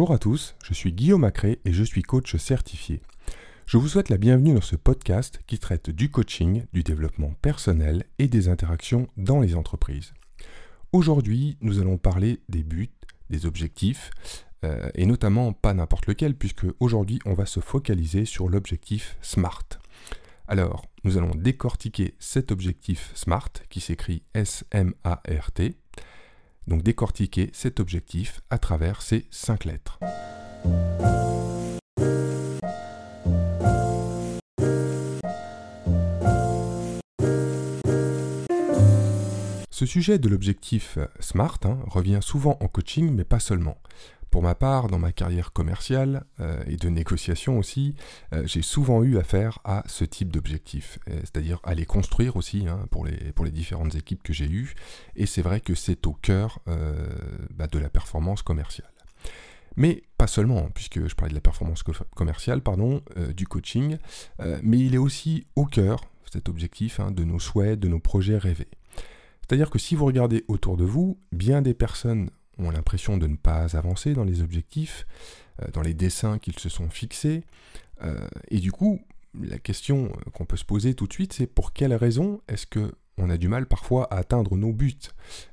Bonjour à tous, je suis Guillaume Macré et je suis coach certifié. Je vous souhaite la bienvenue dans ce podcast qui traite du coaching, du développement personnel et des interactions dans les entreprises. Aujourd'hui, nous allons parler des buts, des objectifs, euh, et notamment pas n'importe lequel, puisque aujourd'hui on va se focaliser sur l'objectif SMART. Alors, nous allons décortiquer cet objectif SMART qui s'écrit S-M-A-R-T. Donc décortiquer cet objectif à travers ces cinq lettres. Ce sujet de l'objectif SMART hein, revient souvent en coaching, mais pas seulement. Pour ma part, dans ma carrière commerciale euh, et de négociation aussi, euh, j'ai souvent eu affaire à ce type d'objectif, euh, c'est-à-dire à les construire aussi hein, pour, les, pour les différentes équipes que j'ai eues. Et c'est vrai que c'est au cœur bah, de la performance commerciale. Mais pas seulement, puisque je parlais de la performance commerciale, pardon, du coaching, mais il est aussi au cœur, cet objectif, hein, de nos souhaits, de nos projets rêvés. C'est-à-dire que si vous regardez autour de vous, bien des personnes ont l'impression de ne pas avancer dans les objectifs, euh, dans les dessins qu'ils se sont fixés. Euh, et du coup, la question qu'on peut se poser tout de suite, c'est pour quelles raisons est-ce que on a du mal parfois à atteindre nos buts?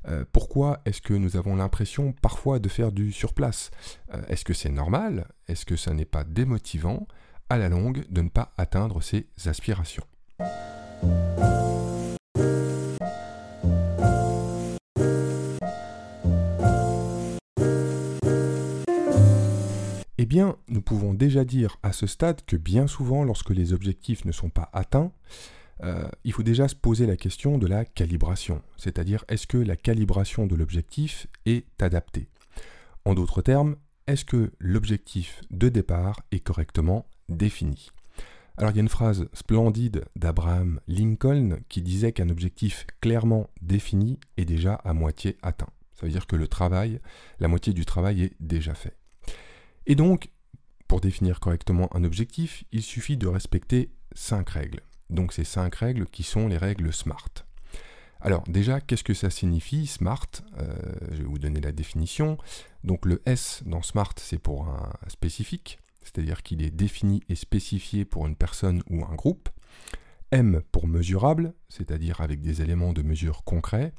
Euh, Pourquoi est-ce que nous avons l'impression parfois de faire du surplace? Est-ce que c'est normal? Est-ce que ça n'est pas démotivant? À la longue de ne pas atteindre ses aspirations bien, nous pouvons déjà dire à ce stade que bien souvent, lorsque les objectifs ne sont pas atteints, euh, il faut déjà se poser la question de la calibration, c'est-à-dire est-ce que la calibration de l'objectif est adaptée? En d'autres termes, est-ce que l'objectif de départ est correctement défini? Alors il y a une phrase splendide d'Abraham Lincoln qui disait qu'un objectif clairement défini est déjà à moitié atteint. Ça veut dire que le travail, la moitié du travail est déjà fait. Et donc, pour définir correctement un objectif, il suffit de respecter cinq règles. Donc ces cinq règles qui sont les règles SMART. Alors déjà, qu'est-ce que ça signifie SMART? Euh, Je vais vous donner la définition. Donc le S dans SMART, c'est pour un spécifique, c'est-à-dire qu'il est défini et spécifié pour une personne ou un groupe. M pour mesurable, c'est-à-dire avec des éléments de mesure concrets.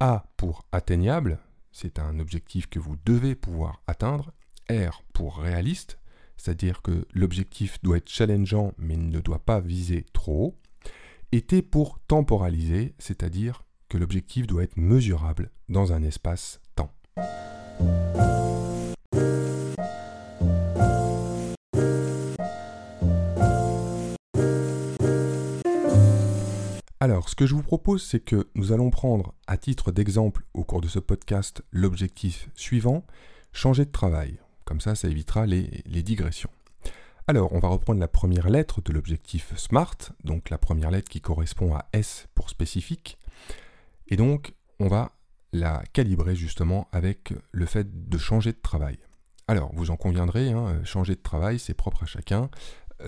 A pour atteignable, c'est un objectif que vous devez pouvoir atteindre. R pour réaliste, c'est-à-dire que l'objectif doit être challengeant mais ne doit pas viser trop haut. Et T pour temporaliser, c'est-à-dire que l'objectif doit être mesurable dans un espace-temps. Alors, ce que je vous propose, c'est que nous allons prendre à titre d'exemple au cours de ce podcast l'objectif suivant, changer de travail. Comme ça, ça évitera les, digressions. Alors, on va reprendre la première lettre de l'objectif SMART, donc la première lettre qui correspond à S pour spécifique. Et donc, on va la calibrer justement avec le fait de changer de travail. Alors, vous en conviendrez, hein, changer de travail, c'est propre à chacun.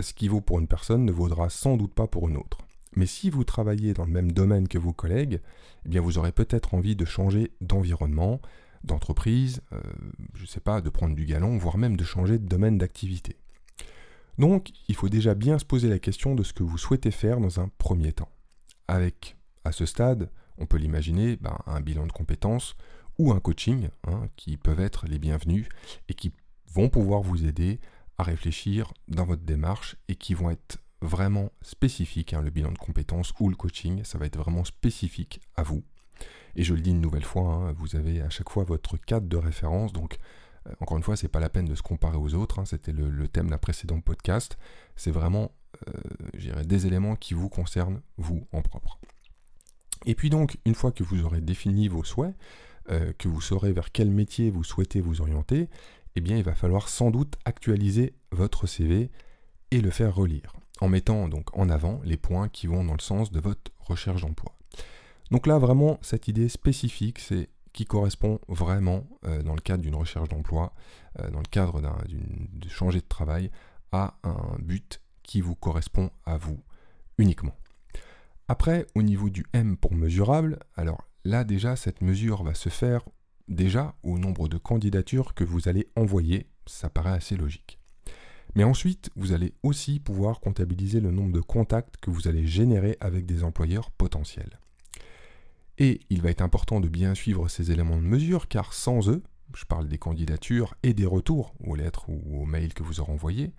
Ce qui vaut pour une personne ne vaudra sans doute pas pour une autre. Mais si vous travaillez dans le même domaine que vos collègues, eh bien vous aurez peut-être envie de changer d'environnement, d'entreprise, euh, je ne sais pas, de prendre du galon, voire même de changer de domaine d'activité. Donc, il faut déjà bien se poser la question de ce que vous souhaitez faire dans un premier temps. Avec, à ce stade, on peut l'imaginer, ben, un bilan de compétences ou un coaching, hein, qui peuvent être les bienvenus et qui vont pouvoir vous aider à réfléchir dans votre démarche et qui vont être vraiment spécifiques. Hein, le bilan de compétences ou le coaching, ça va être vraiment spécifique à vous. Et je le dis une nouvelle fois, hein, vous avez à chaque fois votre cadre de référence. Donc, euh, encore une fois, c'est pas la peine de se comparer aux autres. Hein, c'était le, thème d'un précédent podcast. C'est vraiment, euh, des éléments qui vous concernent, vous, en propre. Et puis donc, une fois que vous aurez défini vos souhaits, euh, que vous saurez vers quel métier vous souhaitez vous orienter, eh bien, il va falloir sans doute actualiser votre CV et le faire relire, en mettant donc en avant les points qui vont dans le sens de votre recherche d'emploi. Donc là, vraiment, cette idée spécifique, c'est qui correspond vraiment, euh, dans le cadre d'une recherche d'emploi, euh, dans le cadre de changer de travail, à un but qui vous correspond à vous uniquement. Après, au niveau du M pour mesurable, alors là déjà, cette mesure va se faire déjà au nombre de candidatures que vous allez envoyer ça paraît assez logique. Mais ensuite, vous allez aussi pouvoir comptabiliser le nombre de contacts que vous allez générer avec des employeurs potentiels. Et il va être important de bien suivre ces éléments de mesure car sans eux, je parle des candidatures et des retours aux lettres ou aux mails que vous aurez envoyés,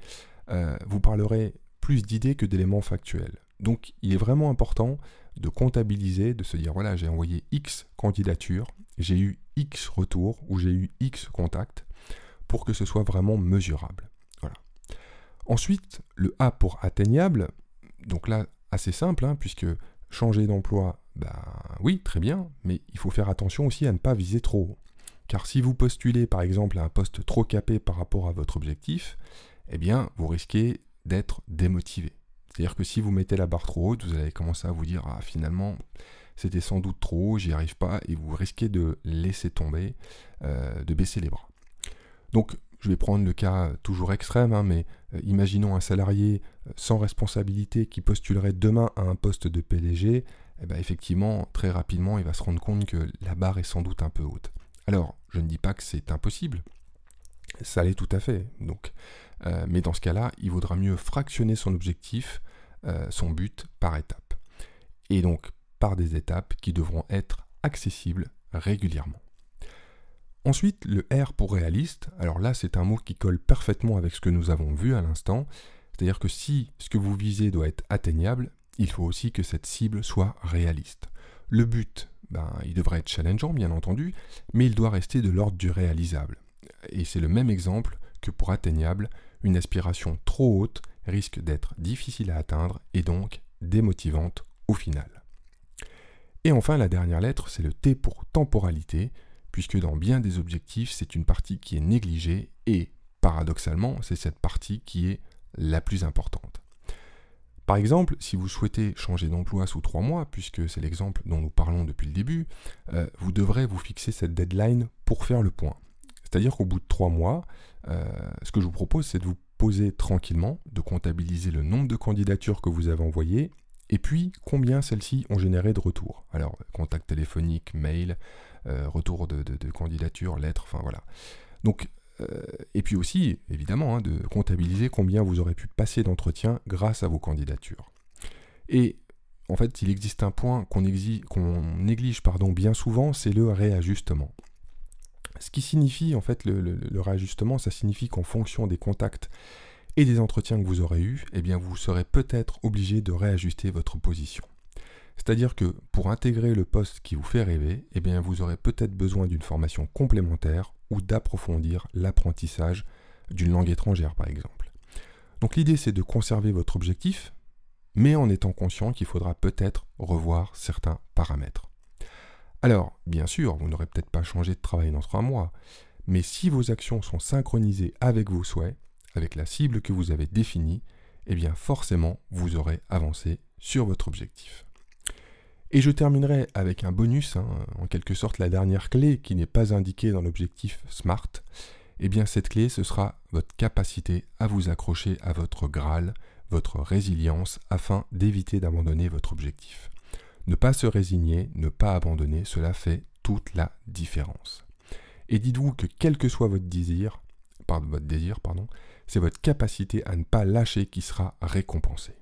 euh, vous parlerez plus d'idées que d'éléments factuels. Donc il est vraiment important de comptabiliser, de se dire voilà, j'ai envoyé X candidatures, j'ai eu X retours ou j'ai eu X contacts pour que ce soit vraiment mesurable. Voilà. Ensuite, le A pour atteignable, donc là, assez simple, hein, puisque changer d'emploi, ben oui, très bien, mais il faut faire attention aussi à ne pas viser trop haut. Car si vous postulez par exemple à un poste trop capé par rapport à votre objectif, eh bien, vous risquez d'être démotivé. C'est-à-dire que si vous mettez la barre trop haute, vous allez commencer à vous dire ah finalement c'était sans doute trop haut, j'y arrive pas, et vous risquez de laisser tomber, euh, de baisser les bras. Donc je vais prendre le cas toujours extrême, hein, mais euh, imaginons un salarié euh, sans responsabilité qui postulerait demain à un poste de PDG, eh ben, effectivement, très rapidement, il va se rendre compte que la barre est sans doute un peu haute. Alors, je ne dis pas que c'est impossible, ça l'est tout à fait. Donc, mais dans ce cas-là, il vaudra mieux fractionner son objectif euh, son but par étape. Et donc par des étapes qui devront être accessibles régulièrement. Ensuite, le R pour réaliste, alors là c'est un mot qui colle parfaitement avec ce que nous avons vu à l'instant, c'est-à-dire que si ce que vous visez doit être atteignable, il faut aussi que cette cible soit réaliste. Le but, ben, il devrait être challengeant bien entendu, mais il doit rester de l'ordre du réalisable. Et c'est le même exemple que pour atteignable, une aspiration trop haute risque d'être difficile à atteindre et donc démotivante au final. Et enfin, la dernière lettre, c'est le T pour temporalité, puisque dans bien des objectifs, c'est une partie qui est négligée et, paradoxalement, c'est cette partie qui est la plus importante. Par exemple, si vous souhaitez changer d'emploi sous trois mois, puisque c'est l'exemple dont nous parlons depuis le début, euh, vous devrez vous fixer cette deadline pour faire le point. C'est-à-dire qu'au bout de trois mois, euh, ce que je vous propose, c'est de vous poser tranquillement, de comptabiliser le nombre de candidatures que vous avez envoyées, et puis combien celles-ci ont généré de retours. Alors, contact téléphonique, mail, euh, retour de, candidature, lettres, enfin voilà. Donc, et puis aussi, évidemment, hein, de comptabiliser combien vous aurez pu passer d'entretien grâce à vos candidatures. Et en fait, il existe un point qu'on néglige pardon, bien souvent, c'est le réajustement. Ce qui signifie, en fait, le, réajustement, ça signifie qu'en fonction des contacts et des entretiens que vous aurez eus, eh bien, vous serez peut-être obligé de réajuster votre position. C'est-à-dire que pour intégrer le poste qui vous fait rêver, eh bien, vous aurez peut-être besoin d'une formation complémentaire ou d'approfondir l'apprentissage d'une langue étrangère, par exemple. Donc l'idée, c'est de conserver votre objectif, mais en étant conscient qu'il faudra peut-être revoir certains paramètres. Alors, bien sûr, vous n'aurez peut-être pas changé de travail dans trois mois, mais si vos actions sont synchronisées avec vos souhaits, avec la cible que vous avez définie, eh bien forcément, vous aurez avancé sur votre objectif. Et je terminerai avec un bonus, hein, en quelque sorte la dernière clé qui n'est pas indiquée dans l'objectif SMART. Eh bien cette clé, ce sera votre capacité à vous accrocher à votre Graal, votre résilience, afin d'éviter d'abandonner votre objectif. Ne pas se résigner, ne pas abandonner, cela fait toute la différence. Et dites-vous que quel que soit votre désir, votre désir, pardon, c'est votre capacité à ne pas lâcher qui sera récompensée.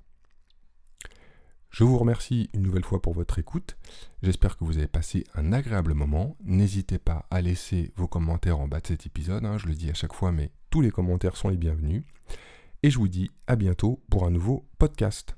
Je vous remercie une nouvelle fois pour votre écoute. J'espère que vous avez passé un agréable moment. N'hésitez pas à laisser vos commentaires en bas de cet épisode. Hein. je le dis à chaque fois, mais tous les commentaires sont les bienvenus. Et je vous dis à bientôt pour un nouveau podcast.